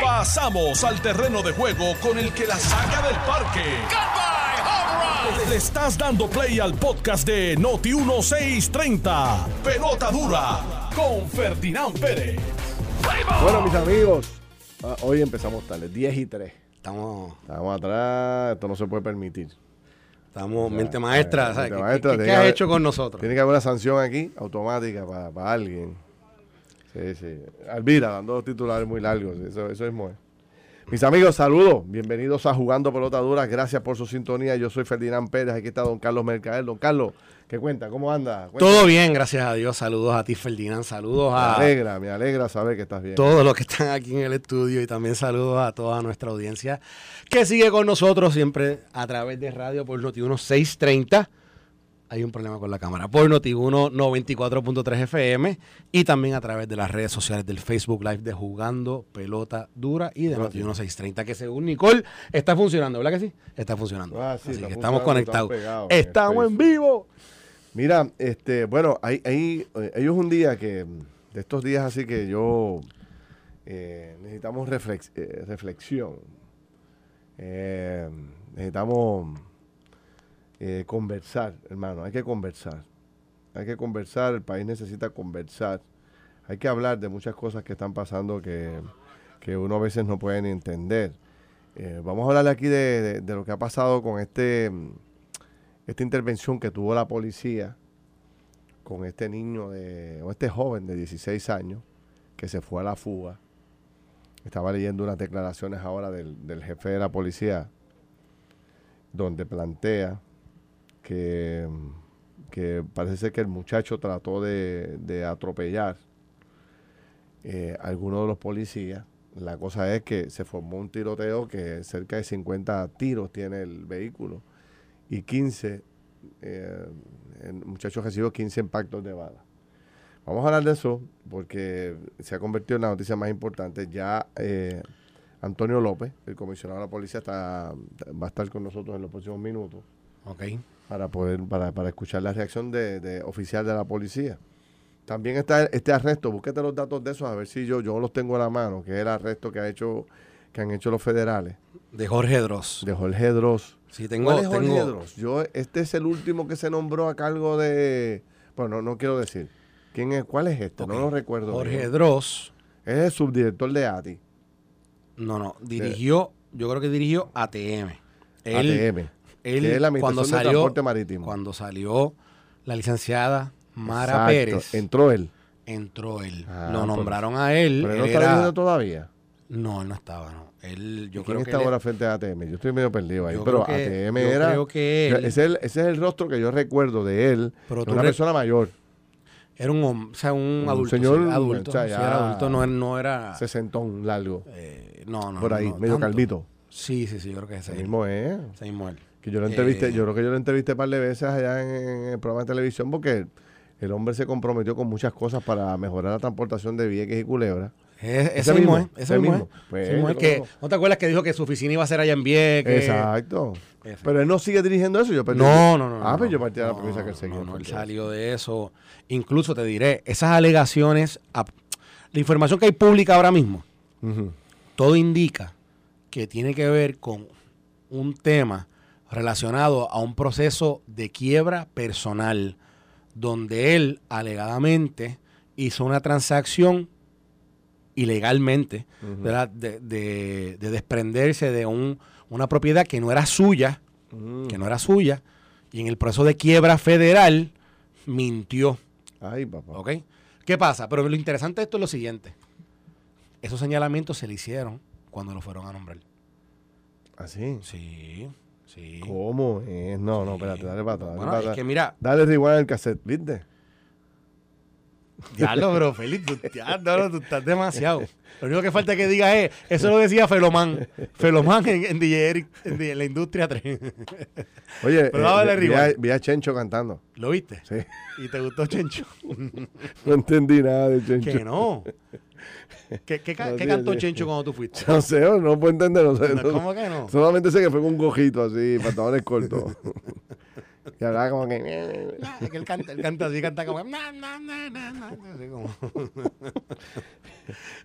Pasamos al terreno de juego con el que la saca del parque. Le estás dando play al podcast de Noti 1630. Pelota dura con Ferdinand Pérez. Bueno, mis amigos, ah, hoy empezamos tarde, 10 y 3. Estamos, Estamos atrás, esto no se puede permitir. estamos mente maestra. eh, ¿sabes? mente ¿Qué, maestra, qué- tiene qué que has haber- hecho con nosotros? Tiene que haber una sanción aquí, automática, para, para alguien. Sí, sí. Alvira, dando dos titulares muy largos, eso, eso es muy. Mis amigos, saludos. Bienvenidos a Jugando Pelota Dura. Gracias por su sintonía. Yo soy Ferdinand Pérez. Aquí está don Carlos Mercader. Don Carlos, ¿qué cuenta? ¿Cómo anda? Cuenta. Todo bien, gracias a Dios. Saludos a ti, Ferdinand. Saludos Me a alegra, me alegra saber que estás bien. todos los que están aquí en el estudio y también saludos a toda nuestra audiencia que sigue con nosotros siempre a través de radio por Noti1 630. Hay un problema con la cámara. Por Noti1 94.3 FM y también a través de las redes sociales del Facebook Live de Jugando Pelota Dura y de Noti1 630, que según Nicole está funcionando, ¿verdad que sí? Está funcionando. Ah, sí, Así que estamos conectados. estamos en vivo. Mira, este, bueno, hay, hay, eh, hay un día que, de estos días así que yo, eh, necesitamos reflex- eh, reflexión. Eh, necesitamos eh, conversar, hermano, hay que conversar. Hay que conversar, el país necesita conversar. Hay que hablar de muchas cosas que están pasando que, que uno a veces no puede ni entender. Eh, vamos a hablar aquí de, de- de lo que ha pasado con este, esta intervención que tuvo la policía con este niño de, o este joven de 16 años que se fue a la fuga. Estaba leyendo unas declaraciones ahora del, del jefe de la policía donde plantea que, que parece ser que el muchacho trató de, de atropellar eh, a alguno de los policías. La cosa es que se formó un tiroteo que cerca de 50 tiros tiene el vehículo y 15, eh, el muchacho recibió 15 impactos de bala. Vamos a hablar de eso porque se ha convertido en la noticia más importante. Ya eh, Antonio López, el comisionado de la policía, está, va a estar con nosotros en los próximos minutos Ok. Para poder para, para escuchar la reacción de, de oficial de la policía. También está este arresto, búsquete los datos de esos a ver si yo yo los tengo a la mano, que es el arresto que ha hecho que han hecho los federales De Jorge Dross. de Jorge Dross. Sí, tengo, ¿Cuál es Jorge tengo- Dross? Yo este es el último que se nombró a cargo de bueno, no, no quiero decir. ¿Quién es cuál es este? No lo recuerdo. Jorge bien. Dross, Es el subdirector de ATI, no, no, dirigió, yo creo que dirigió ATM. Él, ATM, él que es la cuando Administración de salió, Transporte Marítimo. cuando salió la licenciada Mara Exacto, Pérez, Entró él. entró él. Ah, Lo nombraron a él. Pero él no está era- todavía. No, él no estaba, no. Él, yo ¿Y creo ¿Quién que está él- ahora frente a ATM? Yo estoy medio perdido ahí. yo pero que- ATM yo era. creo que él- ese, es el, ese es el rostro que yo recuerdo de él. Pero tú una re- persona mayor, era un hombre, o sea, un, Un adulto. señor, sí, adulto. o sea, sí, era adulto, no, no era. sesentón largo. eh, no, no. por ahí, no, medio tanto. calvito. Sí, sí, sí, yo creo que es Ese ese. mismo es. Ese mismo él. Que yo lo entrevisté, Eh, yo creo que yo lo entrevisté un par de veces allá en, en el programa de televisión porque el hombre se comprometió con muchas cosas para mejorar la transportación de Vieques y Culebra. Es- ese, mismo, mismo, es, ese mismo, mismo. es. Pues, Ese mismo yo es que, ¿No te acuerdas que dijo que su oficina iba a ser allá en Vieques? Exacto. Pero él no sigue dirigiendo eso. Yo No, no, no. Ah, no, pues no. yo partía de la premisa que él seguía. No, no, él salió de eso. Incluso te diré, esas alegaciones, la información que hay pública ahora mismo, todo indica que tiene que ver con un tema relacionado a un proceso de quiebra personal, donde él alegadamente hizo una transacción ilegalmente. De, de- de desprenderse de un- una propiedad que no era suya, Mm. que no era suya, y en el proceso de quiebra federal mintió. Ay, papá. ¿Ok? ¿Qué pasa? Pero lo interesante de esto es lo siguiente. Esos señalamientos se le hicieron cuando lo fueron a nombrar. Así. Sí, sí. ¿Cómo es? No, no, espérate, dale para atrás. Dale, Bueno, para es atrás. que mira, Dale rewind al cassette, ¿viste? diablo, bro, Félix, tú, ya, no, tú estás demasiado. Lo único que falta que diga es, eso lo decía Felomán. Felomán en, en, DJ Eric, en, DJ en la industria 3. Oye, Pero dale vi, a, vi a Chencho cantando. ¿Lo viste? Sí. ¿Y te gustó Chencho? No entendí nada de Chencho. que no. ¿Qué, qué, ca- No, qué sí, cantó sí. Chencho cuando tú fuiste? No sé, no puedo entender. No sé, No, ¿Cómo que no? Solamente sé que fue con un gojito así, pantalones cortos. Y hablaba como que... Es que él canta, él canta así, canta como... "Na, na, na, na, na", así como-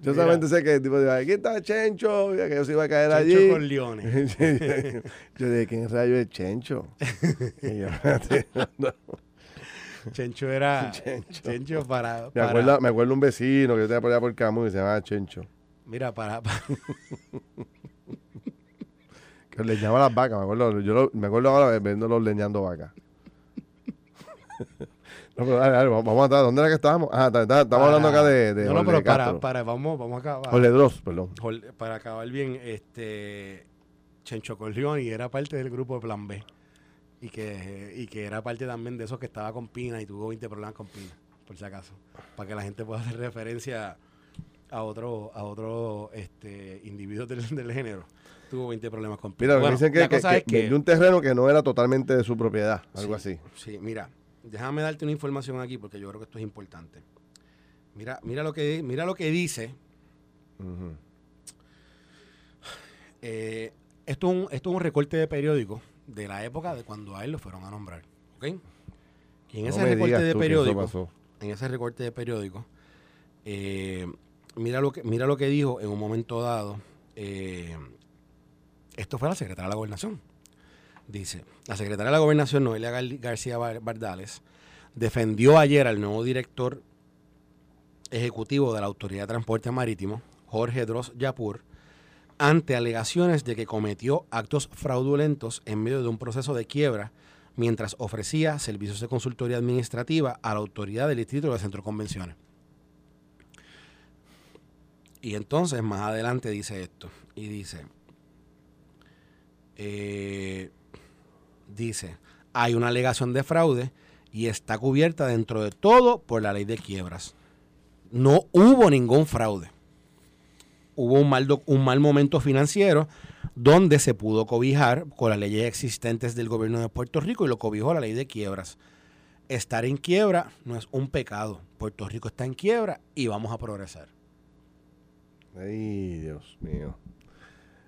Yo solamente sé que el tipo dijo, aquí está Chencho, que yo se iba a caer Chencho allí. con leones. yo dije, ¿quién rayo es Chencho? Y yo, no. Chencho era... Chencho. Chencho para... me, acuerdo, me acuerdo un vecino que yo tenía por allá por Camus que se llamaba Chencho. Mira, para... para- Que leñaba las vacas, me acuerdo. Yo lo- me acuerdo ahora viéndolos leñando vacas. no, pero dale, dale, vamos a. ¿Dónde era que estábamos? Ah, está- está- estamos hablando acá de, de No, no, pero para, para... Vamos, vamos a acabar. Dross, perdón. Para acabar bien, este Chencho Corleone era parte del grupo de Plan B. Y que, y que era parte también de esos que estaba con Pina y tuvo 20 problemas con Pina, por si acaso. Para que la gente pueda hacer referencia a otro, a otro este, individuo del, del género. Tuvo 20 problemas con Pina. Mira, me Bueno, dicen que, la que- cosa que es que- vendió un terreno que no era totalmente de su propiedad, algo Sí, así. Sí, mira, déjame darte una información aquí porque yo creo que esto es importante. Mira, mira lo que mira lo que dice. Eh, esto, es un, esto es un recorte de periódico de la época de cuando a él lo fueron a nombrar. ¿Ok? Y en No ese recorte de periódico, en ese recorte de periódico, eh, mira, lo que, mira lo que dijo en un momento dado. eh, esto fue la secretaria de la gobernación. Dice, la secretaria de la gobernación, Noelia Gar- García Bar- Bardales, defendió ayer al nuevo director ejecutivo de la Autoridad de Transporte Marítimo, Jorge Dross Yapur, ante alegaciones de que cometió actos fraudulentos en medio de un proceso de quiebra mientras ofrecía servicios de consultoría administrativa a la autoridad del distrito de Centro Convenciones. Y entonces más adelante dice esto, y dice, eh, dice, hay una alegación de fraude y está cubierta dentro de todo por la ley de quiebras. No hubo ningún fraude hubo un mal, un mal momento financiero donde se pudo cobijar con las leyes existentes del gobierno de Puerto Rico y lo cobijó la ley de quiebras. Estar en quiebra no es un pecado. Puerto Rico está en quiebra y vamos a progresar. Ay, Dios mío.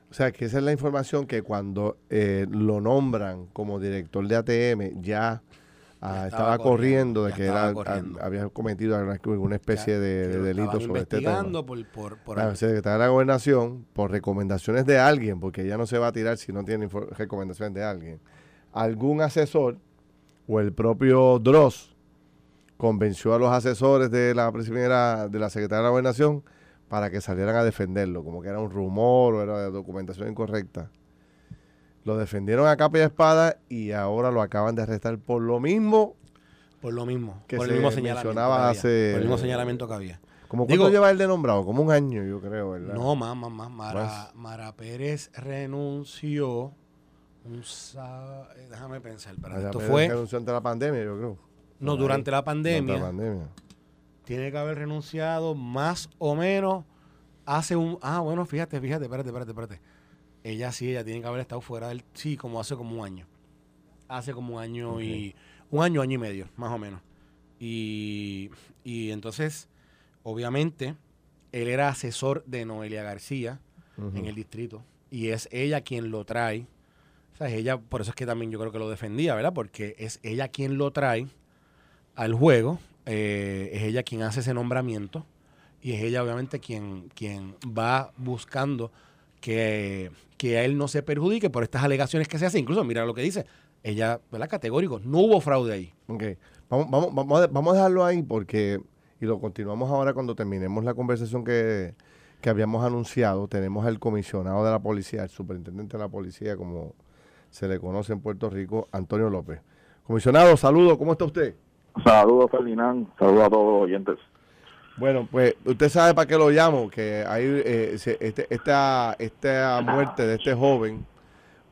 O sea, que esa es la información que cuando eh, lo nombran como director de ATM ya ah, estaba estaba, corriendo, de que era, corriendo. ah, había cometido alguna, especie Ya, de, delito sobre este tema. por, por, por La secretaria de la gobernación, por recomendaciones de alguien, porque ella no se va a tirar si no tiene recomendaciones de alguien, algún asesor o el propio Dross convenció a los asesores de la primera, de la secretaria de la gobernación para que salieran a defenderlo, como que era un rumor o era documentación incorrecta. Lo defendieron a capa y espada y ahora lo acaban de arrestar por lo mismo. por lo mismo. que por se el mismo señalamiento. hace- por el mismo señalamiento que había. Digo- cuánto lleva él de nombrado, como un año, yo creo, ¿verdad? No, más, más, más. Mara, Pérez renunció. Un sá- eh, déjame pensar. Allá esto fue. renunció ante la pandemia, yo creo. No, Por ahí. durante la Durante pandemia. la pandemia. tiene que haber renunciado más o menos hace un... Ah, bueno, fíjate, fíjate, espérate, espérate, espérate. Ella sí, ella tiene que haber estado fuera del... Sí, como hace como un año. Hace como un año y... Un año, año y medio, más o menos. Y, y entonces, obviamente, él era asesor de Noelia García en el distrito. Y es ella quien lo trae. O sea, es ella, por eso es que también yo creo que lo defendía, ¿verdad? Porque es ella quien lo trae al juego. eh, es ella quien hace ese nombramiento. Y es ella, obviamente, quien, quien va buscando que, que a él no se perjudique por estas alegaciones que se hacen. Incluso, mira lo que dice. Ella, ¿verdad? Categórico. No hubo fraude ahí. Ok. Vamos, vamos, vamos, a, vamos a dejarlo ahí porque, y lo continuamos ahora cuando terminemos la conversación que, que habíamos anunciado. Tenemos al comisionado de la policía, el superintendente de la policía, como se le conoce en Puerto Rico, Antonio López. Comisionado, saludos, ¿cómo está usted? Saludos, Ferdinand. Saludos a todos los oyentes. Bueno, pues usted sabe para qué lo llamo, que hay eh, este, esta, esta muerte de este joven,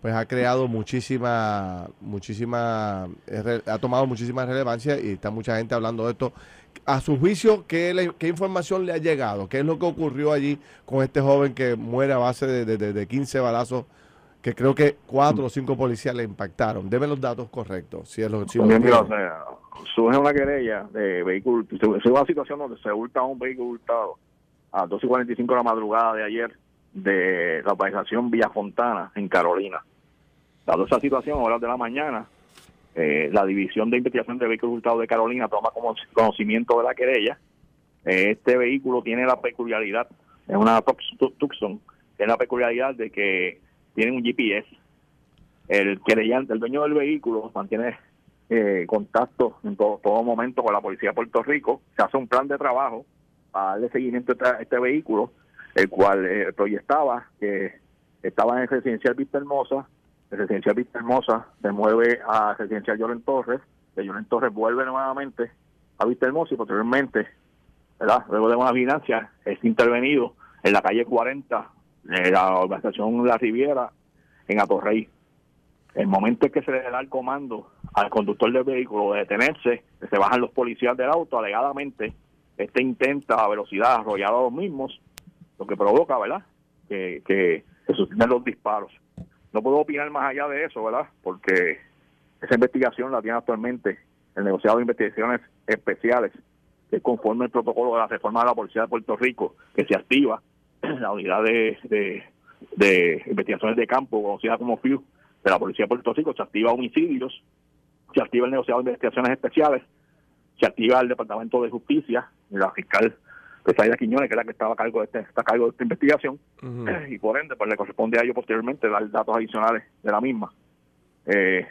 pues ha creado muchísima, muchísima, eh, ha tomado muchísima relevancia y está mucha gente hablando de esto. A su juicio, ¿qué, información le ha llegado? ¿Qué es lo que ocurrió allí con este joven que muere a base de- de- de 15 balazos? Que creo que cuatro o cinco policías le impactaron. Deme los datos correctos. Si es lo, si Bien, o sea, surge una querella de vehículo, se una situación donde se hurta un vehículo hurtado a 2 y 45 de la madrugada de ayer de la organización Villa Fontana en Carolina. Dado esa situación, a horas de la mañana, eh, la División de Investigación de Vehículos Hurtados de Carolina toma como conocimiento de la querella. Eh, este vehículo tiene la peculiaridad, es una Tucson, tiene la peculiaridad de que tiene un GPS. El querellante, el dueño del vehículo, mantiene eh, contacto en todo, momento con la Policía de Puerto Rico. Se hace un plan de trabajo para darle seguimiento a este, vehículo, el cual eh, proyectaba que estaba en el residencial Vista Hermosa, el residencial Vista Hermosa se mueve a residencial Lloren Torres, de Lloren Torres vuelve nuevamente a Vista Hermosa y posteriormente, ¿verdad? luego de una vigilancia, es intervenido en la calle 40 de la organización La Riviera en Atorrey. El momento en que se le da el comando al conductor del vehículo de detenerse, se bajan los policías del auto, alegadamente, este intenta a velocidad arrollar a los mismos, lo que provoca, ¿verdad?, que, que se suceden los disparos. No puedo opinar más allá de eso, ¿verdad?, porque esa investigación la tiene actualmente el negociado de investigaciones especiales, que conforme el protocolo de la reforma de la Policía de Puerto Rico, que se activa la unidad de, de, de investigaciones de campo, conocida como FIU, de la Policía de Puerto Rico, se activa homicidios, se activa el negociado de investigaciones especiales, se activa el Departamento de Justicia, la fiscal Pesaida Quiñones, que es la que estaba a cargo de este, está a cargo de esta investigación, y por ende, pues le corresponde a ellos posteriormente dar datos adicionales de la misma. Eh,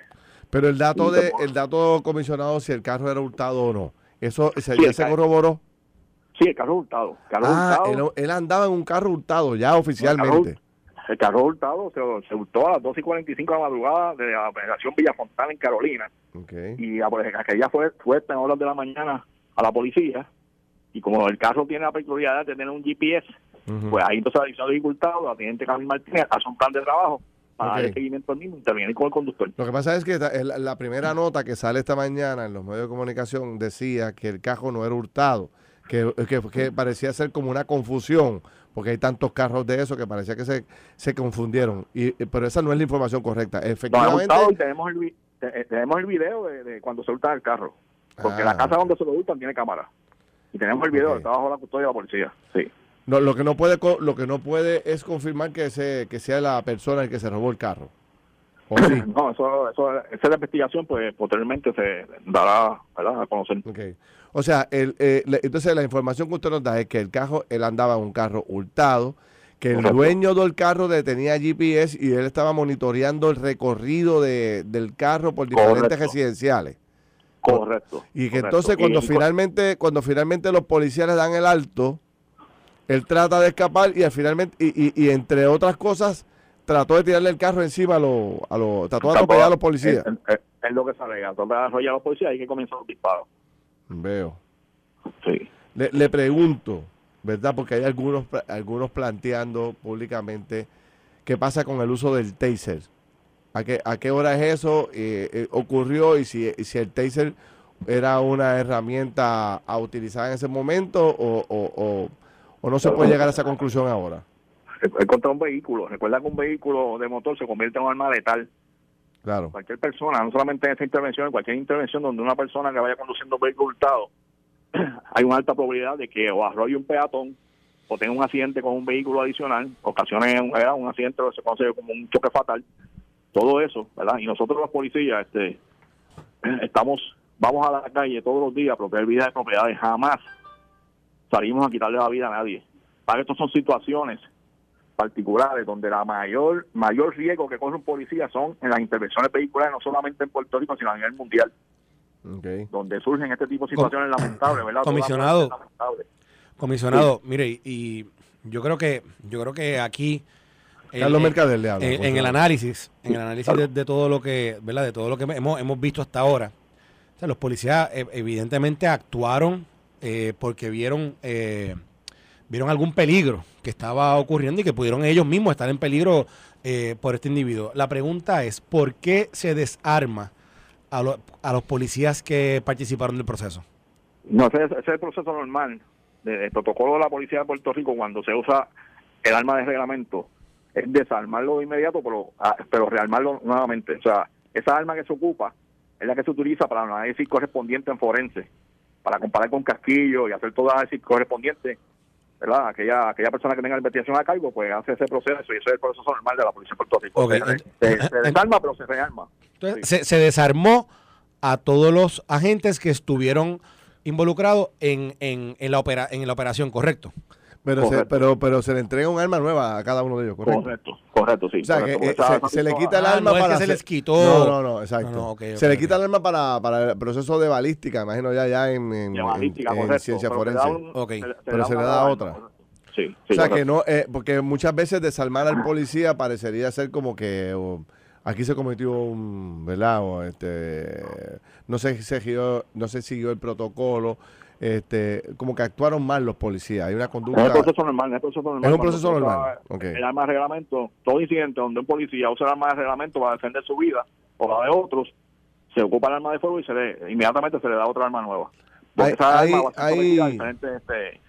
Pero el dato de el dato comisionado si el carro era hurtado o no, eso se, ya se corroboró. Sí, el carro hurtado. ah, Él, andaba en un carro hurtado ya oficialmente. El carro, hurtado se, hurtó a las 2 y 45 de la madrugada de la operación Villafontana en Carolina. Y a, pues, aquella fue, fue en horas de la mañana a la policía. Y como el carro tiene la peculiaridad de tener un GPS, pues ahí entonces la de dificultad, la teniente Camil Martínez hace un plan de trabajo para dar el seguimiento al mismo, interviene con el conductor. Lo que pasa es que la primera nota que sale esta mañana en los medios de comunicación decía que el carro no era hurtado que, que, parecía ser como una confusión, porque hay tantos carros de eso que parecía que se, se confundieron. Y, pero esa no es la información correcta. Efectivamente. tenemos, el, eh, tenemos el video de, cuando se hurta el carro. Porque la ah. casa donde se lo hurtan tiene cámara. Y tenemos el video, está bajo la custodia de la policía. Sí. No, lo que no puede lo que no puede es confirmar que, se, que sea la persona el que se robó el carro. No, eso, eso, esa investigación, pues posteriormente se dará a conocer. O sea, el, eh, entonces la información que usted nos da es que el carro, él andaba en un carro hurtado, que el dueño del carro tenía GPS y él estaba monitoreando el recorrido de, del carro por diferentes residenciales. Correcto. Y que entonces cuando finalmente, cuando finalmente los policías le dan el alto, él trata de escapar y finalmente, y, y entre otras cosas, trató de tirarle el carro encima a los, a los trató de atropellar a los policías. Es, lo que sale, trató de arrollar a los policías y que comenzó los disparos. Veo. Sí. Le, le, pregunto, ¿verdad? Porque hay algunos, algunos planteando públicamente qué pasa con el uso del taser. ¿A qué, a qué hora es eso? Eh, eh, ocurrió y si, si el taser era una herramienta a utilizar en ese momento o, o, o no se puede llegar a esa conclusión ahora contra un vehículo. Recuerda que un vehículo de motor se convierte en un arma letal. Claro. Cualquier persona, no solamente en esta intervención, en cualquier intervención donde una persona que vaya conduciendo un vehículo hurtado, hay una alta probabilidad de que o arrolle un peatón o tenga un accidente con un vehículo adicional, ocasione un, accidente que se conoce como un choque fatal. Todo eso, ¿verdad? Y nosotros los policías este, estamos, vamos a la calle todos los días a proteger vidas de propiedades. Jamás salimos a quitarle la vida a nadie. Para estas son situaciones particulares donde la mayor mayor riesgo que corre un policía son en las intervenciones vehiculares, no solamente en Puerto Rico, sino a nivel mundial. Donde surgen este tipo de situaciones lamentables, ¿verdad? Comisionado, comisionado, mire, y yo creo que yo creo que aquí Carlos Mercader le habla, en, el análisis, en el análisis de, todo lo que, ¿verdad? De todo lo que hemos, hemos visto hasta ahora. los policías eh, evidentemente actuaron eh, porque vieron eh, vieron algún peligro que estaba ocurriendo y que pudieron ellos mismos estar en peligro eh, por este individuo. La pregunta es, ¿por qué se desarma a, a los policías que participaron del proceso? No, ese, es el proceso normal del protocolo de la Policía de Puerto Rico cuando se usa el arma de reglamento. Es desarmarlo de inmediato, pero, ah, pero rearmarlo nuevamente. O sea, esa arma que se ocupa es la que se utiliza para el análisis correspondiente en forense, para comparar con casquillo y hacer todo el análisis correspondiente ¿verdad? Aquella, aquella persona que tenga la investigación a cargo, pues hace ese proceso y eso es el proceso normal de la Policía de Puerto Rico. Se, desarma, pero se rearma. Entonces, se, desarmó a todos los agentes que estuvieron involucrados en, en, en la, opera, en la operación, ¿correcto? Pero se, pero, pero se le entrega un arma nueva a cada uno de ellos, ¿correcto? Correcto, correcto, sí. O sea, correcto, que, eh, se, se le quita el Ah, arma no es que para... se les quitó. No, no, no, exacto. No, no, ok, se le quita el arma para, para el proceso de balística, imagino ya, ya en, balística, ciencia pero forense. un- Pero se le da otra. Sí, sí, o sea, correcto. que no, eh, porque muchas veces desarmar al policía parecería ser como que aquí se cometió un, ¿verdad? O, este, no se siguió, no se siguió el protocolo, este, como que actuaron mal los policías. Hay una Es conducta. un proceso normal, es un proceso normal. Es un proceso normal. El arma de reglamento, todo incidente donde un policía usa el arma de reglamento para defender su vida o la de otros, se ocupa el arma de fuego y se le, inmediatamente se le da otra arma nueva. Porque Hay- esa arma este,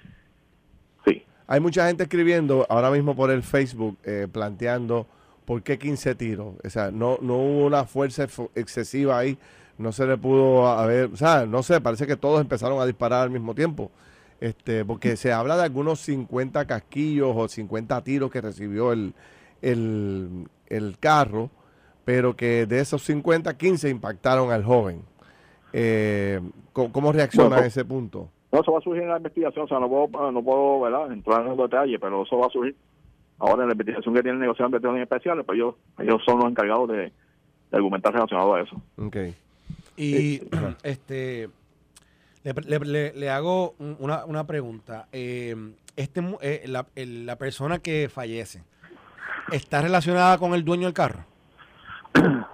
sí. Hay mucha gente escribiendo ahora mismo por el Facebook eh, planteando por qué 15 tiros. O sea, no, no hubo una fuerza ex- excesiva ahí. No se le pudo haber, o sea, no sé, parece que todos empezaron a disparar al mismo tiempo. Este, porque se habla de algunos 50 casquillos o 50 tiros que recibió el, el, el carro, pero que de esos 50, 15 impactaron al joven. Eh, ¿cómo, cómo reacciona Bueno, a ese punto? No, eso va a surgir en la investigación, o sea, no puedo, no puedo ¿verdad? entrar en los detalles, pero eso va a surgir. Ahora en la investigación que tienen negociación de especiales, pues ellos, ellos son los encargados de, de argumentar relacionado a eso. Okay. Y este le, le- le- le hago un- una, una pregunta. Eh, este, mu- eh, la, el- la persona que fallece, ¿está relacionada con el dueño del carro?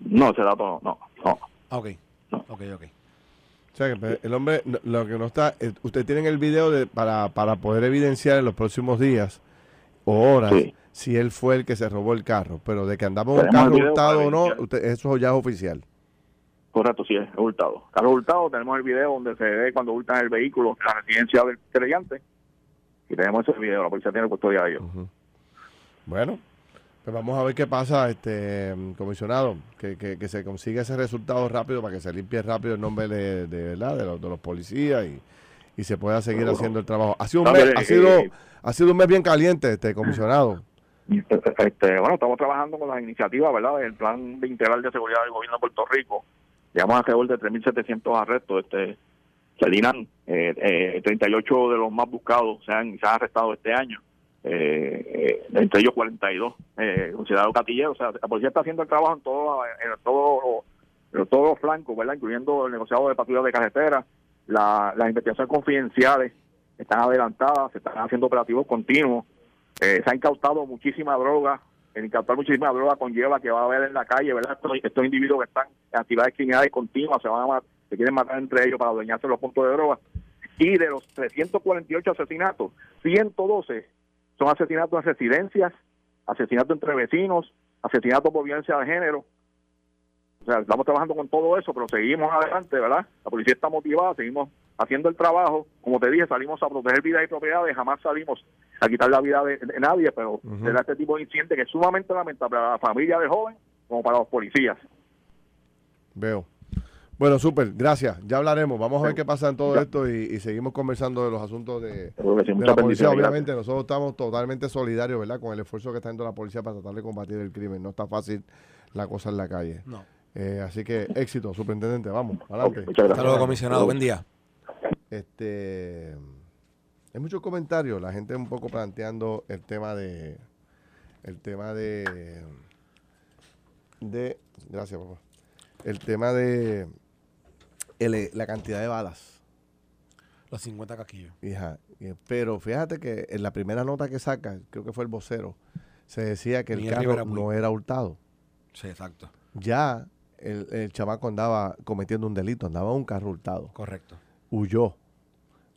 No, ese dato no, no. Ah, ok. No. Ok, ok. O sea, que pues, el hombre, no- lo que no está, eh, usted tienen el video de, para, para poder evidenciar en los próximos días o horas Sí. si él fue el que se robó el carro, pero de que andaba en un Tenemos el carro video hurtado o no, evidenciar. usted- eso ya es oficial. Correcto, sí, es hurtado. Carlos Hurtado, tenemos el video donde se ve cuando hurtan el vehículo en la residencia del creyente. Y tenemos ese video, la policía tiene custodia de ellos. Bueno, pues vamos a ver qué pasa, este comisionado, que, que, que se consiga ese resultado rápido para que se limpie rápido el nombre de, de verdad de los, de los policías y, y se pueda seguir Seguro. haciendo el trabajo. Ha sido un mes, ha sido, eh, ha sido un mes bien caliente, este comisionado. Este, bueno, estamos trabajando con las iniciativas, ¿verdad? El plan de integral de seguridad del gobierno de Puerto Rico. Llevamos alrededor de 3.700 arrestos. Este, Salinan, eh, eh, 38 de los más buscados se han, arrestado este año. Eh, eh, entre ellos 42 eh, considerados gatilleros. O sea, la policía está haciendo el trabajo en todo, en todo, en todos los flancos, ¿verdad? Incluyendo el negociado de patrullas de carretera, la- las investigaciones confidenciales están adelantadas, se están haciendo operativos continuos. Eh, se ha incautado muchísima droga. El incautar muchísima droga conlleva que va a haber en la calle, ¿verdad? Estos, estos individuos que están en actividades criminales continuas se van a ma- se quieren matar entre ellos para adueñarse los puntos de droga. Y de los 348 asesinatos, 112 son asesinatos en residencias, asesinatos entre vecinos, asesinatos por violencia de género. O sea, estamos trabajando con todo eso, pero seguimos adelante, ¿verdad? La policía está motivada, seguimos haciendo el trabajo. Como te dije, salimos a proteger vidas y propiedades, jamás salimos a quitar la vida de, de nadie, pero se da este tipo de incidente que es sumamente lamentable para la familia del joven como para los policías. Veo. Bueno, súper, gracias. Ya hablaremos. Vamos a ver qué pasa en todo Ya. esto y, y seguimos conversando de los asuntos de, sí, de muchas la policía. Obviamente, nosotros estamos totalmente solidarios, ¿verdad? Con el esfuerzo que está haciendo la policía para tratar de combatir el crimen. No está fácil la cosa en la calle. No. Eh, así que éxito, superintendente. Vamos, adelante. gracias. Hasta luego, comisionado. Buen día. Este, hay muchos comentarios, la gente un poco planteando el tema de, el tema de, de, gracias papá, el tema de el- la cantidad de balas, Los 50 casquillos. hija. Y- Pero fíjate que en la primera nota que saca, creo que fue el vocero, se decía que el Miguel carro no era hurtado. Sí, exacto. Ya el, el chamaco andaba cometiendo un delito, andaba en un carro hurtado. Correcto. huyó.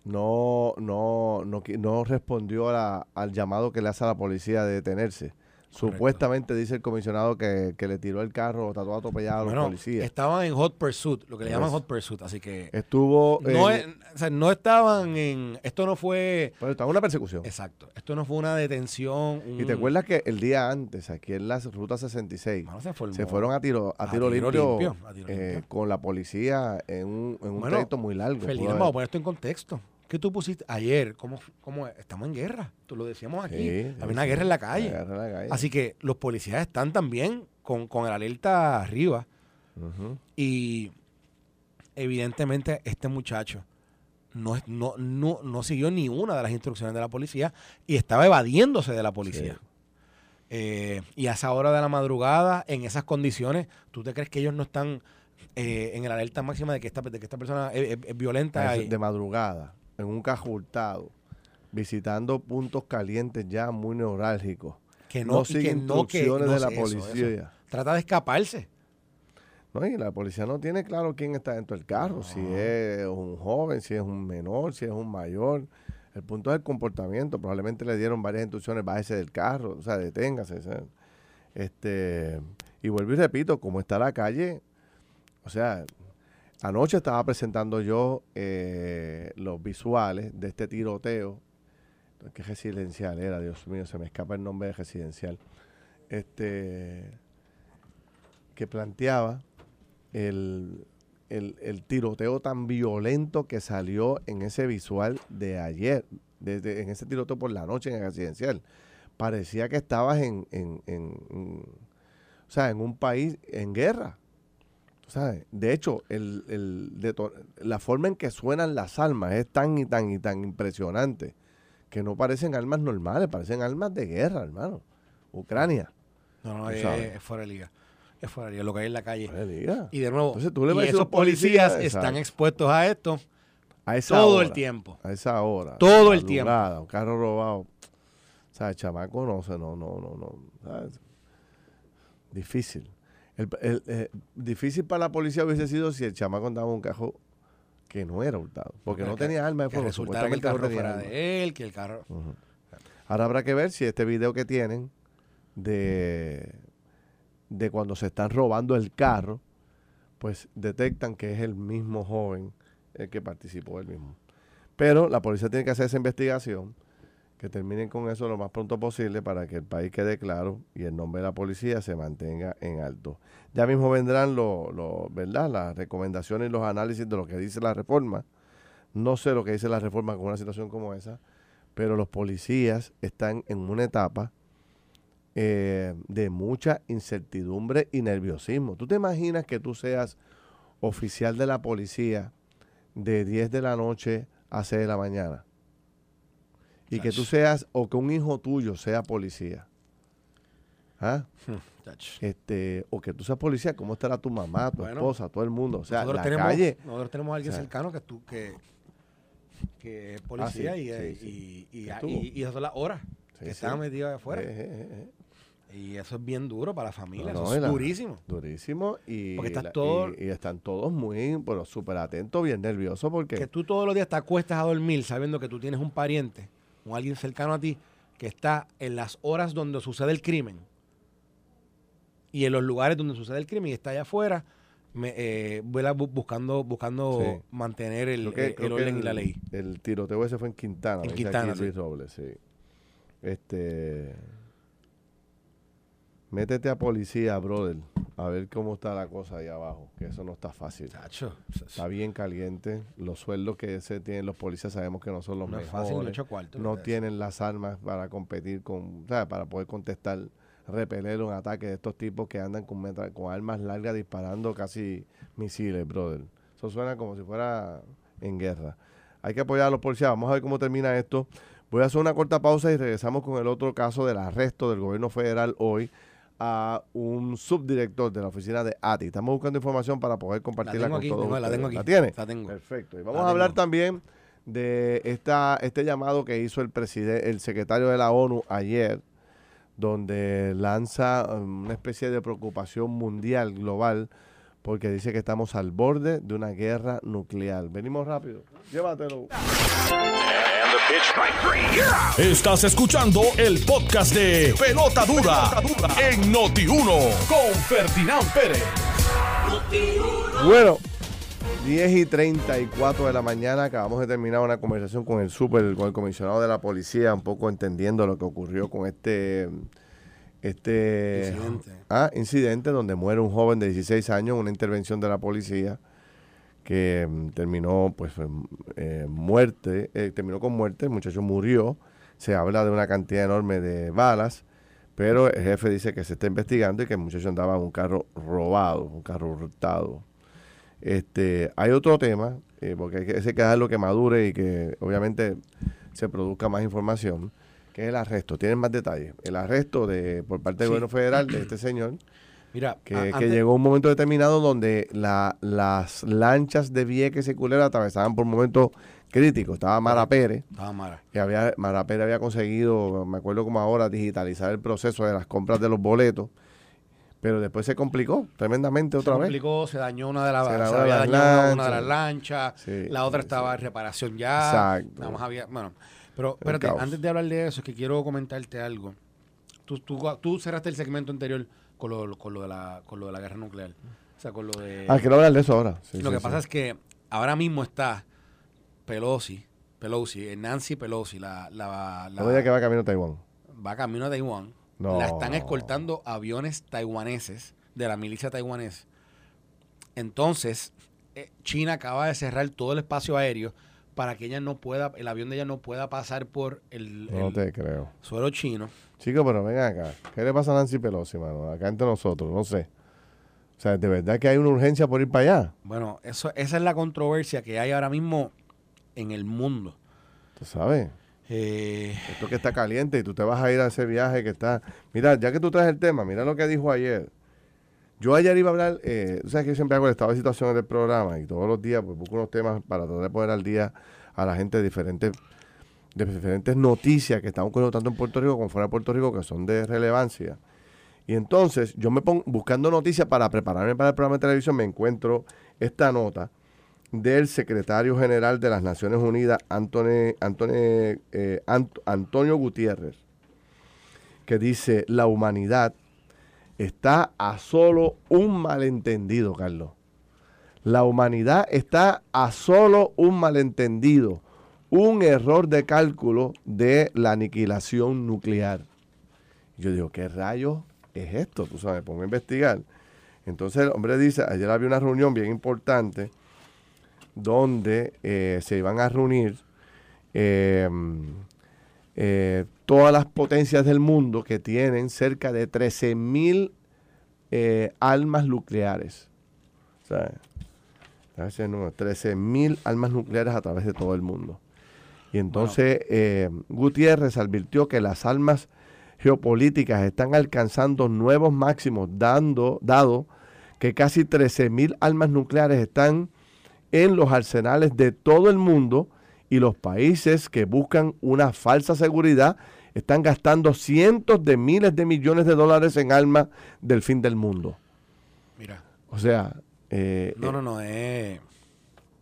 No, no, no, no respondió a la- al llamado que le hace a la policía de detenerse. Supuestamente dice el comisionado que, que le tiró el carro o trató de atropellar a los Bueno, policías. estaban en hot pursuit, lo que le llaman hot pursuit, así que Estuvo. no, es- o sea, no estaban en, esto no fue, bueno, estaba una persecución. exacto, esto no fue una detención. Y te acuerdas que el día antes, aquí en la ruta 66, Mano, se, se fueron a tiro, a a tiro, tiro limpio, limpio, a tiro eh, limpio. con la policía en un, en un Bueno, trayecto muy largo. Pudo vamos a poner esto en contexto. ¿Qué tú pusiste ayer? ¿Cómo, cómo es? estamos en guerra? Tú lo decíamos aquí. Sí, Había una sí, guerra en la calle. guerra en la calle. Así que los policías están también con, con el alerta arriba. Y evidentemente este muchacho no, no, no, no siguió ni una de las instrucciones de la policía y estaba evadiéndose de la policía. Eh, y a esa hora de la madrugada, en esas condiciones, ¿tú te crees que ellos no están eh, en el alerta máxima de que esta, de que esta persona es, violenta? de madrugada, en un cajo visitando puntos calientes ya muy neurálgicos. Que no, sigue instrucciones de la policía. Trata de escaparse. No, y la policía no tiene claro quién está dentro del carro, si es un joven, si es un menor, si es un mayor. El punto es el comportamiento. Probablemente le dieron varias instrucciones, bájese del carro, o sea, deténgase. Este, y vuelvo y repito, como está la calle, o sea, anoche estaba presentando yo eh, los visuales de este tiroteo. ¿Qué residencial era? Dios mío, se me escapa el nombre de residencial. Este, que planteaba el, tiroteo tan violento que salió en ese visual de ayer, desde, en ese tiroteo por la noche en el residencial. Parecía que estabas en, en, o sea, en un país en guerra. ¿Sabes? De hecho, el, la forma en que suenan las armas es tan y tan y tan impresionante que no parecen armas normales, parecen armas de guerra, hermano. Ucrania. No, no, es, fuera de liga es fuera de lo que hay en la calle. Y de nuevo, y esos policías están expuestos a esto a todo el tiempo. A esa hora. Todo el tiempo. Un carro robado. O sea, el chamaco no no, no, no, no. Difícil. El, eh, difícil para la policía hubiese sido si el chamaco andaba un carro que no era hurtado. Porque no tenía arma de fuego. Supuestamente que el carro fuera de él, que el carro... Ahora habrá que ver si este video que tienen de de cuando se están robando el carro, pues detectan que es el mismo joven el que participó del mismo. Pero la policía tiene que hacer esa investigación, que terminen con eso lo más pronto posible para que el país quede claro y el nombre de la policía se mantenga en alto. Ya mismo vendrán lo, ¿verdad? las recomendaciones y los análisis de lo que dice la reforma. No sé lo que dice la reforma con una situación como esa, pero los policías están en una etapa eh, de mucha incertidumbre y nerviosismo. ¿Tú te imaginas que tú seas oficial de la policía de 10 de la noche a 6 de la mañana? Y que tú seas, o que un hijo tuyo sea policía. ¿Ah? Este, o que tú seas policía, ¿cómo estará tu mamá, tu esposa, todo el mundo? O sea, nosotros la tenemos, calle. Nosotros tenemos a alguien cercano que tú, que, que es policía ah, y, y, y, y, esas son las horas que están metidos afuera. Eh, eh, eh, y eso es bien duro para la familia, eso es durísimo. Durísimo y, y, están todos muy, bueno, súper atentos, bien nerviosos porque... Que tú todos los días te acuestas a dormir sabiendo que tú tienes un pariente o alguien cercano a ti que está en las horas donde sucede el crimen y en los lugares donde sucede el crimen y está allá afuera me, eh, buscando buscando mantener el, orden y la ley. El tiroteo ese fue en Quintana. En Quintana, sí. sí. Este Métete a policía, brother, a ver cómo está la cosa ahí abajo, que eso no está fácil. Está bien caliente. Los sueldos que se tienen los policías sabemos que no son los no mejores. Es fácil, no tienen las armas para competir con, o sea, para poder contestar, repeler un ataque de estos tipos que andan con, con armas largas disparando casi misiles, brother. Eso suena como si fuera en guerra. Hay que apoyar a los policías. Vamos a ver cómo termina esto. Voy a hacer una corta pausa y regresamos con el otro caso del arresto del gobierno federal hoy a un subdirector de la oficina de ATI. Estamos buscando información para poder compartirla con todos. la tengo aquí. ¿La tiene? La tengo. Perfecto. Y vamos a hablar también de esta, este llamado que hizo el presidente, el secretario de la ONU ayer, donde lanza um, una especie de preocupación mundial, global, porque dice que estamos al borde de una guerra nuclear. Venimos rápido. Llévatelo. Estás escuchando el podcast de Pelota Dura, en Noti1 con Ferdinand Pérez. Bueno, 10 y 34 de la mañana acabamos de terminar una conversación con el super, con el comisionado de la policía, un poco entendiendo lo que ocurrió con este este incidente. Ah, incidente donde muere un joven de 16 años, una intervención de la policía que mm, terminó pues eh, muerte, eh, terminó con muerte, el muchacho murió, se habla de una cantidad enorme de balas, Pero el jefe dice que se está investigando y que el muchacho andaba en un carro robado, un carro hurtado. Este, hay otro tema, eh, porque hay que, hay que dejarlo que madure y que obviamente se produzca más información, que es el arresto. Tienen más detalles. El arresto de por parte del Sí. gobierno federal de este señor, Mira, que, a- que antes- llegó un momento determinado donde la- las lanchas de Vieques y Culebra atravesaban por momentos críticos. Estaba Mara Pérez, Estaba Mara. que había, Mara Pérez había conseguido, me acuerdo como ahora, digitalizar el proceso de las compras de los boletos, pero después se complicó tremendamente otra se vez. complicó, se dañó una de las Se se dañó había una de las lanchas, Sí, la otra estaba en reparación ya. Exacto. Nada más había, bueno, pero espérate, antes de hablar de eso, es que quiero comentarte algo. Tú, tú, tú cerraste el segmento anterior con lo, con lo de la con lo de la guerra nuclear. O sea, con lo de Ah, quiero hablar de eso ahora. Sí, Lo sí, que sí. pasa es que ahora mismo está Pelosi, Pelosi, eh, Nancy Pelosi, la, la, la- No que va camino a Taiwán. va camino a Taiwán. No. La están escoltando aviones taiwaneses de la milicia taiwanesa. Entonces, eh, China acaba de cerrar todo el espacio aéreo para que ella no pueda, el avión de ella no pueda pasar por el, No el te creo. suelo chino. Chicos, pero ven acá. ¿Qué le pasa a Nancy Pelosi, mano? Acá entre nosotros, no sé. O sea, de verdad que hay una urgencia por ir para allá. Bueno, eso, esa es la controversia que hay ahora mismo en el mundo. ¿Tú sabes? Eh, Esto que está caliente y tú te vas a ir a ese viaje que está... Mira, ya que tú traes el tema, mira lo que dijo ayer. Yo ayer iba a hablar, eh, sabes que yo siempre hago el estado de situación del programa y todos los días pues, busco unos temas para tratar de poner al día a la gente de diferentes, de diferentes noticias que están ocurriendo tanto en Puerto Rico como fuera de Puerto Rico que son de relevancia. Y entonces yo me pongo buscando noticias para prepararme para el programa de televisión, me encuentro esta nota del secretario general de las Naciones Unidas, Antone- Antone- eh, Ant- Antonio Gutiérrez, que dice, la humanidad está a solo un malentendido, Carlos. La humanidad está a solo un malentendido, un error de cálculo de la aniquilación nuclear. Yo digo, ¿qué rayos es esto? Tú sabes, pongo a investigar. Entonces el hombre dice, ayer había una reunión bien importante donde eh, se iban a reunir eh, eh, todas las potencias del mundo que tienen cerca de 13 mil eh, armas nucleares. O sea, ese número, 13 mil armas nucleares a través de todo el mundo. Y entonces eh, Gutiérrez advirtió que las armas geopolíticas están alcanzando nuevos máximos, dando, dado que casi 13 mil armas nucleares están en los arsenales de todo el mundo y los países que buscan una falsa seguridad están gastando cientos de miles de millones de dólares en armas del fin del mundo. mira, O sea, eh, no, eh, no, no, eh,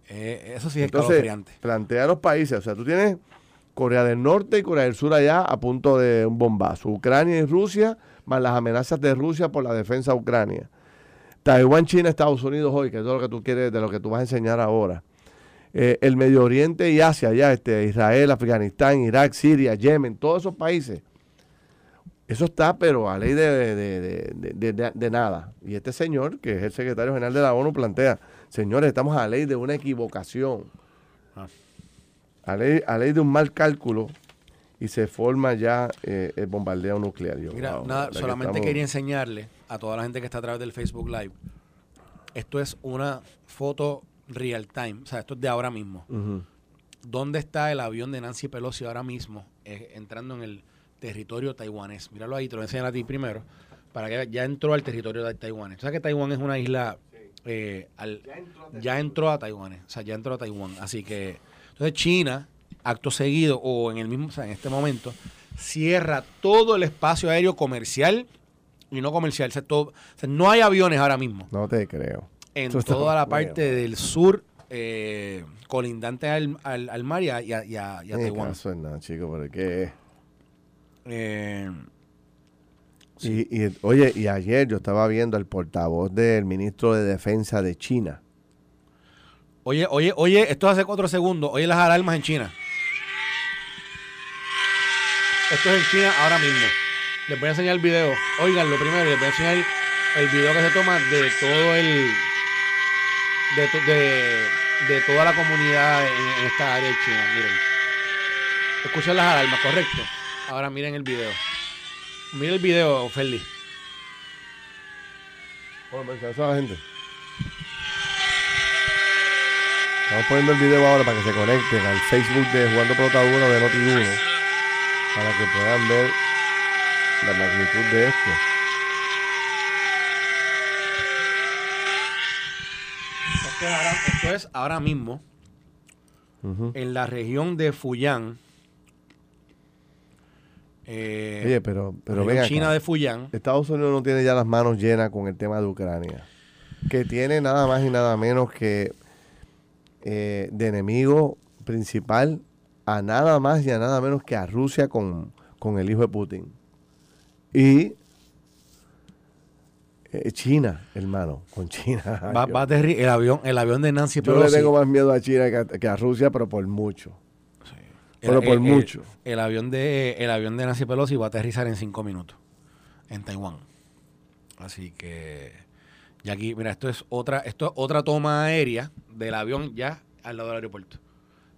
eh, eso sí es entonces plantea a los países, o sea, tú tienes Corea del Norte y Corea del Sur allá a punto de un bombazo, Ucrania y Rusia, más las amenazas de Rusia por la defensa de Ucrania. Taiwán, China, Estados Unidos hoy, que es de lo que tú quieres, de lo que tú vas a enseñar ahora. Eh, el Medio Oriente y Asia, ya, este, Israel, Afganistán, Irak, Siria, Yemen, todos esos países. Eso está, pero a ley de, de- de- de- nada. Y este señor, que es el secretario general de la ONU, plantea, señores, estamos a ley de una equivocación. Ah. A ley, a ley de un mal cálculo y se forma ya eh, el bombardeo nuclear. Yo, Mira, wow, nada, que solamente estamos- quería enseñarle a toda la gente que está a través del Facebook Live. Esto es una foto real time, o sea, esto es de ahora mismo. ¿Dónde está el avión de Nancy Pelosi ahora mismo eh, entrando en el territorio taiwanés? Míralo ahí, te lo voy a enseñar a ti primero, para que ya entró al territorio de taiwanés. O sea que Taiwán es una isla, eh, al- ya entró a Taiwán, o sea, ya entró a Taiwán. Así que, entonces China, acto seguido, o en el mismo, o sea, en este momento, cierra todo el espacio aéreo comercial y no comercial. O sea, todo- o sea, no hay aviones ahora mismo No te creo. En Eso toda la bueno. parte del sur eh, colindante al, al, al mar y a, y a- y a- y a Taiwán. caso nada, chico, pero ¿qué es? Eh, Y, y, oye, y ayer yo estaba viendo al portavoz del ministro de Defensa de China. oye, oye, oye, esto hace cuatro segundos. Oye las alarmas en China. Esto es en China ahora mismo. Les voy a enseñar el video. Oigan, lo primero, les voy a enseñar el video que se toma de todo el. De, to- de, de toda la comunidad en, esta área de China. Miren. Escuchen las alarmas, correcto. Ahora miren el video. Mira el video, Feli. Bueno, mensaje a la gente. Estamos poniendo el video ahora para que se conecten al Facebook de Jugando Pelota 1 de Noti1 para que puedan ver la magnitud de esto. Esto es ahora, esto es ahora mismo en la región de Fujian. eh, Oye, pero, pero región ven China acá. de Fujian. Estados Unidos no tiene ya las manos llenas con el tema de Ucrania. Que tiene nada más y nada menos que eh, de enemigo principal a nada más y a nada menos que a Rusia con, con el hijo de Putin. Y China, hermano, con China. Va, va el avión, el avión de Nancy yo le Pelosi. tengo más miedo a China que a, que a Rusia, pero por mucho. pero por el- mucho. El, el avión de el avión de Nancy Pelosi va a aterrizar en cinco minutos en Taiwán. Así que y aquí, mira, esto es otra, esto es otra toma aérea del avión ya al lado del aeropuerto.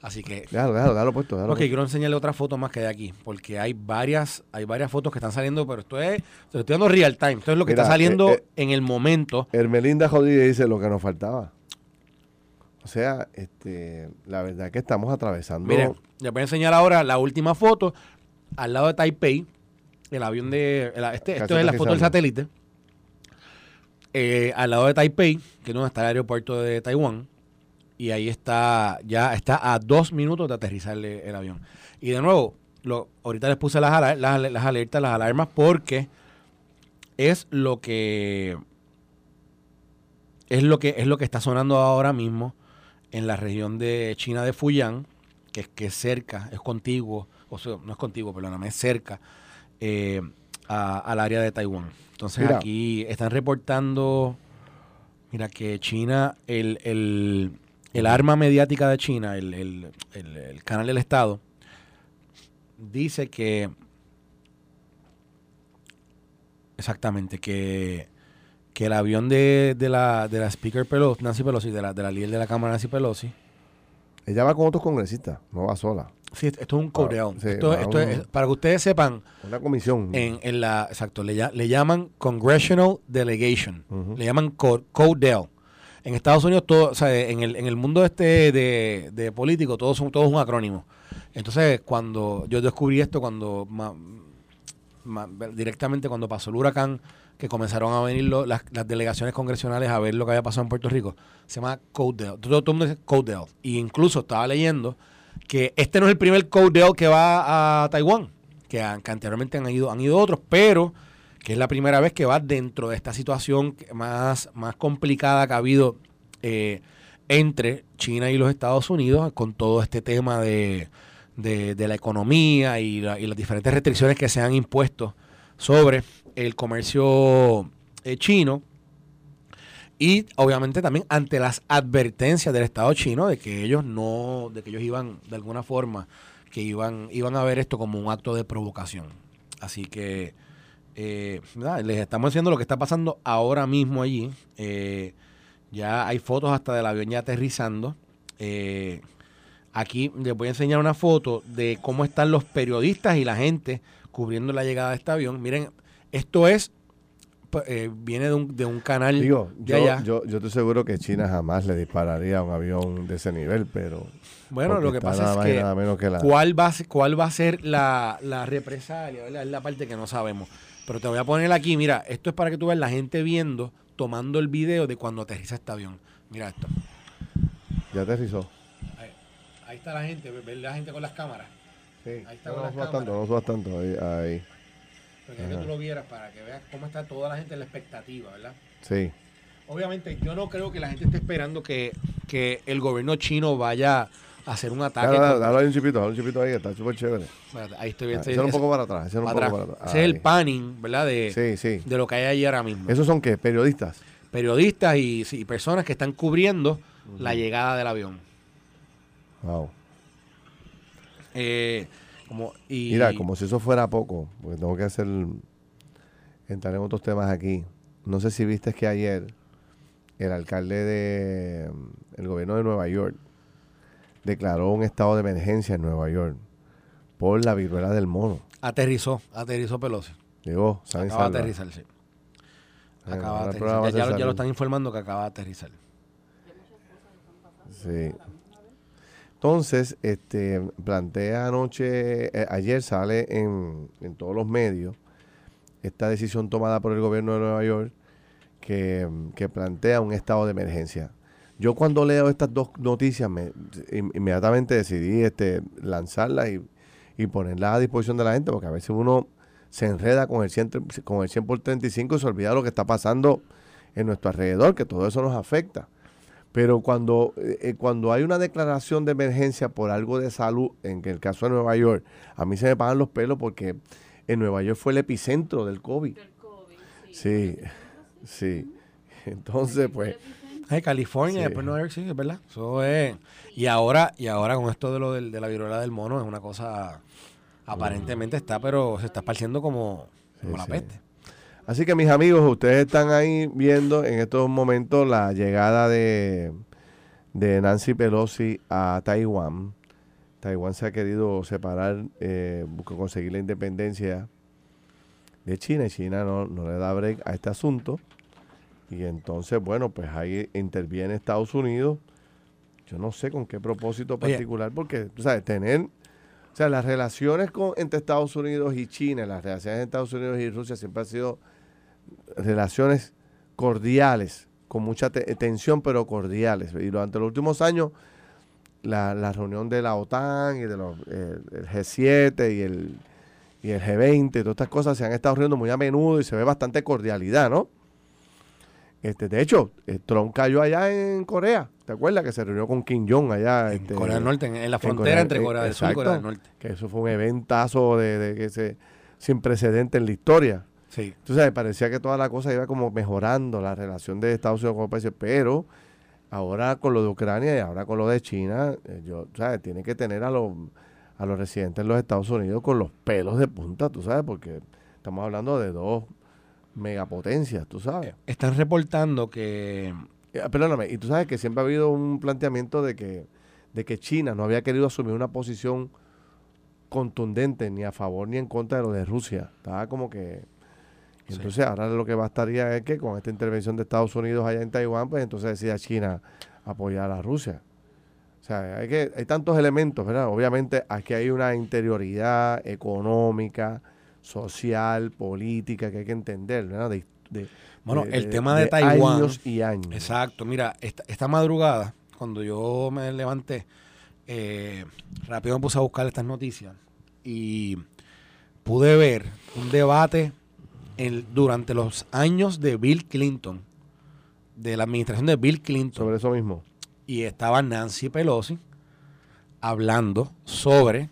Así que Déjalo, déjalo, déjalo puesto. déjalo Ok, puesto. quiero enseñarle otra foto más que hay aquí, porque hay varias, hay varias fotos que están saliendo, pero esto es, te estoy dando real time, esto es lo que Mira, está saliendo eh, eh, en el momento. Hermelinda Rodríguez dice lo que nos faltaba. O sea, este, la verdad que estamos atravesando. Miren, les voy a enseñar ahora la última foto al lado de Taipei, el avión de, el- este, esto es la foto del satélite, Eh, al lado de Taipei, que es donde está el aeropuerto de Taiwán, y ahí está, ya está a dos minutos de aterrizarle el avión. Y de nuevo, lo, ahorita les puse las, alar- las, las alertas, las alarmas, porque es lo que es lo que es lo que está sonando ahora mismo en la región de China de Fujian, que es que es cerca, es contiguo, o sea, no es contiguo, perdóname, es cerca eh, a- al área de Taiwán. Entonces Mira. aquí están reportando, mira que China, el, el, el arma mediática de China, el, el- el- el canal del Estado, dice que exactamente que, que el avión de, de la de la speaker Pelosi, Nancy Pelosi, de la, de la líder de la Cámara Nancy Pelosi, Ella va con otros congresistas, no va sola. sí, esto es un codeo. sí, esto, esto un- es, para que ustedes sepan, Una comisión. en, en la, exacto, le, le llaman Congressional Delegation, Ujú. le llaman co- CODEL. En Estados Unidos, todo, o sea, en el, en el mundo este de, de político, todo, son, todo es un acrónimo. Entonces, cuando yo descubrí esto, cuando directamente cuando pasó el huracán, que comenzaron a venir las, delegaciones congresionales a ver lo que había pasado en Puerto Rico, se llama CODEL. Todo, todo el mundo dice CODEL. Y incluso estaba leyendo que este no es el primer CODEL que va a Taiwán, que, que anteriormente han ido, han ido otros, pero que es la primera vez que va dentro de esta situación más, más complicada que ha habido eh, entre China y los Estados Unidos con todo este tema de, de- la economía y las diferentes restricciones que se han impuesto sobre el comercio eh, chino y obviamente también ante las advertencias del Estado chino de que ellos no, de que ellos iban de alguna forma, que iban, iban a ver esto como un acto de provocación. Así que eh, nada, les estamos diciendo lo que está pasando ahora mismo allí. Eh, ya hay fotos hasta del avión ya aterrizando. Eh, aquí les voy a enseñar una foto de cómo están los periodistas y la gente cubriendo la llegada de este avión. Miren, esto es, pa- eh, viene de un, de un canal Digo, de yo, allá. yo, yo estoy seguro que China jamás le dispararía a un avión de ese nivel, pero. bueno, lo que pasa es que la- cuál va a ser, cuál va a ser la, la represalia, ¿verdad? Es la parte que no sabemos. Pero te voy a poner aquí, mira, esto es para que tú veas la gente viendo, tomando el video de cuando aterriza este avión. Mira esto. Ya aterrizó. Ahí, ahí está la gente, ve- ve la gente con las cámaras. Sí. Ahí está no, con no las subas cámaras. tanto, no subas tanto. Ahí, ahí. Porque que tú lo vieras para que veas cómo está toda la gente en la expectativa, ¿verdad? Sí. Obviamente, yo no creo que la gente esté esperando que, que el gobierno chino vaya hacer un ataque. Dale, un chipito, dale un chipito ahí, está súper chévere. Ahí estoy Ah, viendo. Ese un poco para atrás, ese un para poco atrás. para atrás. Ese es el panning, ¿verdad? De, Sí, sí. de lo que hay allí ahora mismo. ¿Esos son qué? ¿Periodistas? Periodistas y, sí, personas que están cubriendo la llegada del avión. Wow. Eh, como, y, Mira, como si eso fuera poco, porque tengo que hacer. entrar en otros temas aquí. No sé si viste que ayer el alcalde de. el gobierno de Nueva York declaró un estado de emergencia en Nueva York por la viruela del mono. Aterrizó, aterrizó Pelosi. Llegó, San Acaba de aterrizar, sí. Acaba de aterrizar. Ya, ya lo, ya están informando que acaba de aterrizar. Sí. Entonces, este, plantea anoche, eh, ayer sale en, en todos los medios esta decisión tomada por el gobierno de Nueva York que, que plantea un estado de emergencia. Yo cuando leo estas dos noticias me, in- inmediatamente decidí este, lanzarlas y, y ponerlas a disposición de la gente porque a veces uno se enreda con el 100, con el 100 por 35 y se olvida lo que está pasando en nuestro alrededor, que todo eso nos afecta. Pero cuando, eh, eh, cuando hay una declaración de emergencia por algo de salud, en el caso de Nueva York, a mí se me pagan los pelos porque en Nueva York fue el epicentro del COVID. Sí, sí. Entonces, pues, Ay, California, Sí. después Nueva York, es verdad. Eso es. Y ahora, y ahora con esto de lo del- de la viruela del mono, es una cosa. Aparentemente está, pero se está esparciendo como, como Sí, la peste. Así que mis amigos, ustedes están ahí viendo en estos momentos la llegada de, de Nancy Pelosi a Taiwán. Taiwán se ha querido separar, eh, busca conseguir la independencia de China y China no, no le da break a este asunto. Y entonces, bueno, pues ahí interviene Estados Unidos. Yo no sé con qué propósito Oye. particular, porque, tú sabes, tener o sea, las relaciones con, entre Estados Unidos y China, las relaciones entre Estados Unidos y Rusia siempre han sido relaciones cordiales, con mucha te- tensión, pero cordiales. Y durante los últimos años, la, la reunión de la OTAN y de los, eh, el G7 y el, y el G20, y todas estas cosas se han estado reuniendo muy a menudo y se ve bastante cordialidad, ¿no? Este, de hecho, eh, Trump cayó allá en Corea, ¿te acuerdas? Que se reunió con Kim Jong allá. En este, Corea del Norte, en, en la en frontera Corea- entre Corea del Sur y Corea del. Norte. que eso fue un eventazo de, de que se, sin precedente en la historia. Sí. Entonces parecía que toda la cosa iba como mejorando la relación de Estados Unidos con los países, pero ahora con lo de Ucrania y ahora con lo de China, eh, yo, ¿sabes? Tiene que tener a los, a los residentes de los Estados Unidos con los pelos de punta, tú sabes, porque estamos hablando de dos megapotencias, tú sabes. Están reportando que. Eh, Perdóname, y tú sabes que siempre ha habido un planteamiento de que, de que China no había querido asumir una posición contundente ni a favor ni en contra de lo de Rusia. Estaba como que... Sí. Entonces ahora lo que bastaría es que con esta intervención de Estados Unidos allá en Taiwán, pues entonces decida China apoyar a Rusia. O sea, hay, que, hay tantos elementos, ¿verdad? Obviamente aquí hay una interioridad económica, social, política que hay que entender, ¿verdad? De- de- Bueno, el tema de Taiwán- Años y años. Exacto, mira, esta, esta madrugada, cuando yo me levanté, eh, rápido me puse a buscar estas noticias y pude ver un debate en- durante los años de Bill Clinton, de la administración de Bill Clinton, Sobre eso mismo. y estaba Nancy Pelosi hablando sobre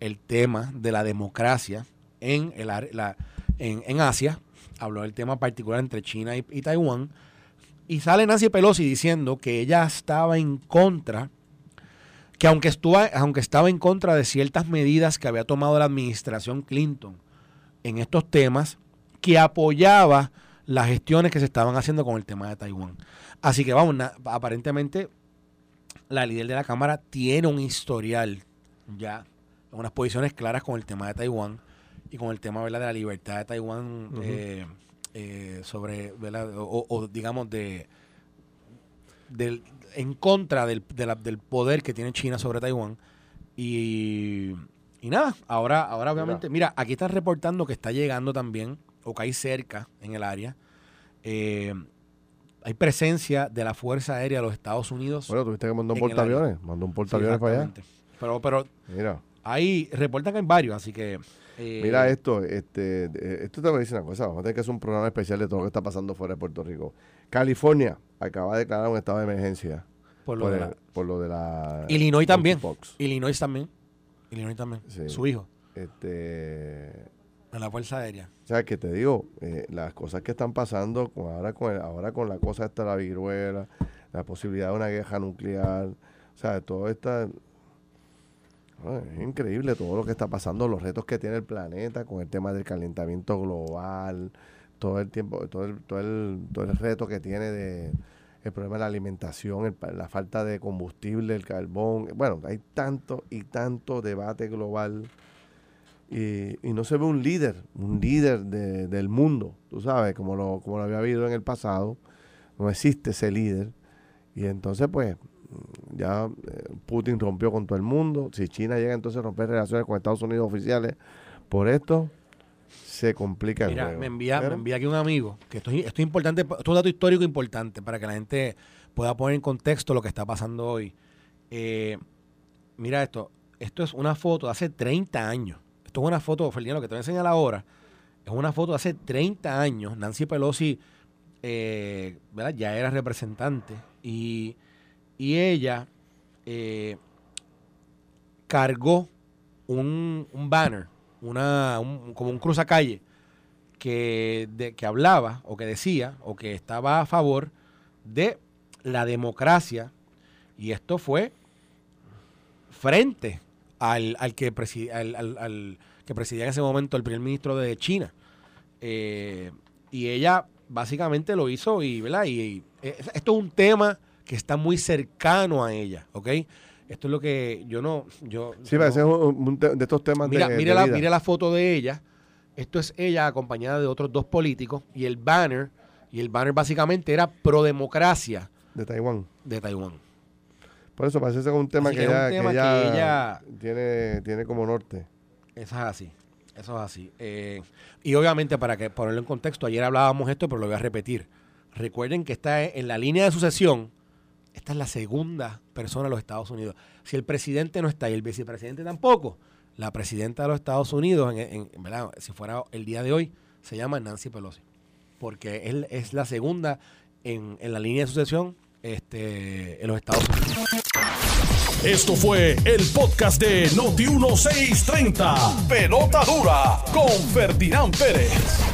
el tema de la democracia en, el, la- en, en Asia. Habló del tema particular entre China y, Taiwán. Y sale Nancy Pelosi diciendo que ella estaba en contra, que aunque, estuvo, aunque estaba en contra de ciertas medidas que había tomado la administración Clinton en estos temas, que apoyaba las gestiones que se estaban haciendo con el tema de Taiwán. Así que vamos, aparentemente la líder de la Cámara tiene un historial ya, unas posiciones claras con el tema de Taiwán y con el tema ¿verdad? de la libertad de Taiwán eh, eh, sobre, ¿verdad? O, o, digamos, de del, en contra del, de la- del poder que tiene China sobre Taiwán. Y, y nada, ahora, ahora obviamente, mira, aquí están reportando que está llegando también, o que hay cerca en el área, eh, hay presencia de la Fuerza Aérea de los Estados Unidos. Bueno, tuviste que mandar un portaaviones. Mandó un Sí, portaaviones para allá. Pero, pero Mira, ahí reportan que hay varios, así que... eh, mira esto. Este, esto te voy a decir una cosa. Vamos a tener que hacer un programa especial de todo lo que está pasando fuera de Puerto Rico. California acaba de declarar un estado de emergencia. por lo Por, de el- la- por lo de la... Illinois también. monkeypox. Illinois también. Illinois también. Sí. Su hijo, Este, en la Fuerza Aérea. o sea, que te digo, eh, las cosas que están pasando con, ahora, con el- ahora con la cosa esta la viruela, la posibilidad de una guerra nuclear, o sea, todo esta... es increíble todo lo que está pasando, los retos que tiene el planeta con el tema del calentamiento global, todo el tiempo, todo el, todo el, todo el reto que tiene de el problema de la alimentación, la falta de combustible, el carbón. Bueno, hay tanto y tanto debate global y, no se ve un líder, un líder de- del mundo, tú sabes, como lo, como lo había habido en el pasado. No existe ese líder. Y entonces, pues, ya eh, Putin rompió con todo el mundo. Si China llega entonces a romper relaciones con Estados Unidos oficiales por esto, se complica el Mira, juego. me envía, me envía aquí un amigo, que esto, es- esto es importante, esto es un dato histórico importante para que la gente pueda poner en contexto lo que está pasando hoy. Eh, mira esto, esto es una foto de hace 30 años. Esto es una foto, Ferdinand, lo que te voy a enseñar ahora, es una foto de hace 30 años. Nancy Pelosi eh, ¿verdad? ya era representante y, y ella eh, cargó un, un banner, una, un- como un cruzacalle, que, de- que hablaba o que decía o que estaba a favor de la democracia y esto fue frente al, al que, presidi- al, al- que presidía en ese momento el primer ministro de China. Eh, y ella básicamente lo hizo y, ¿verdad? Y, eh, esto es un tema que está muy cercano a ella, ¿ok? Esto es lo que yo no... Yo, Sí, no- parece un, un te- de estos temas Mira, de, mira, de la, vida. mira la foto de ella. Esto es ella acompañada de otros dos políticos y el banner, y el banner básicamente era pro democracia de Taiwán. de Taiwán. Por eso parece ser un tema, que, que es un ella, tema que que ella ella- tiene, tiene como norte. Eso es así. Eso es así. Eh, y obviamente, para que ponerlo en contexto, ayer hablábamos esto, pero lo voy a repetir. Recuerden que está en la línea de sucesión. Esta es la segunda persona de los Estados Unidos. Si el presidente no está y el vicepresidente tampoco, la presidenta de los Estados Unidos, en, si fuera el día de hoy, se llama Nancy Pelosi. Porque él es la segunda en, en la línea de sucesión este, en los Estados Unidos. Esto fue el podcast de Noti1630. Pelota dura con Ferdinand Pérez.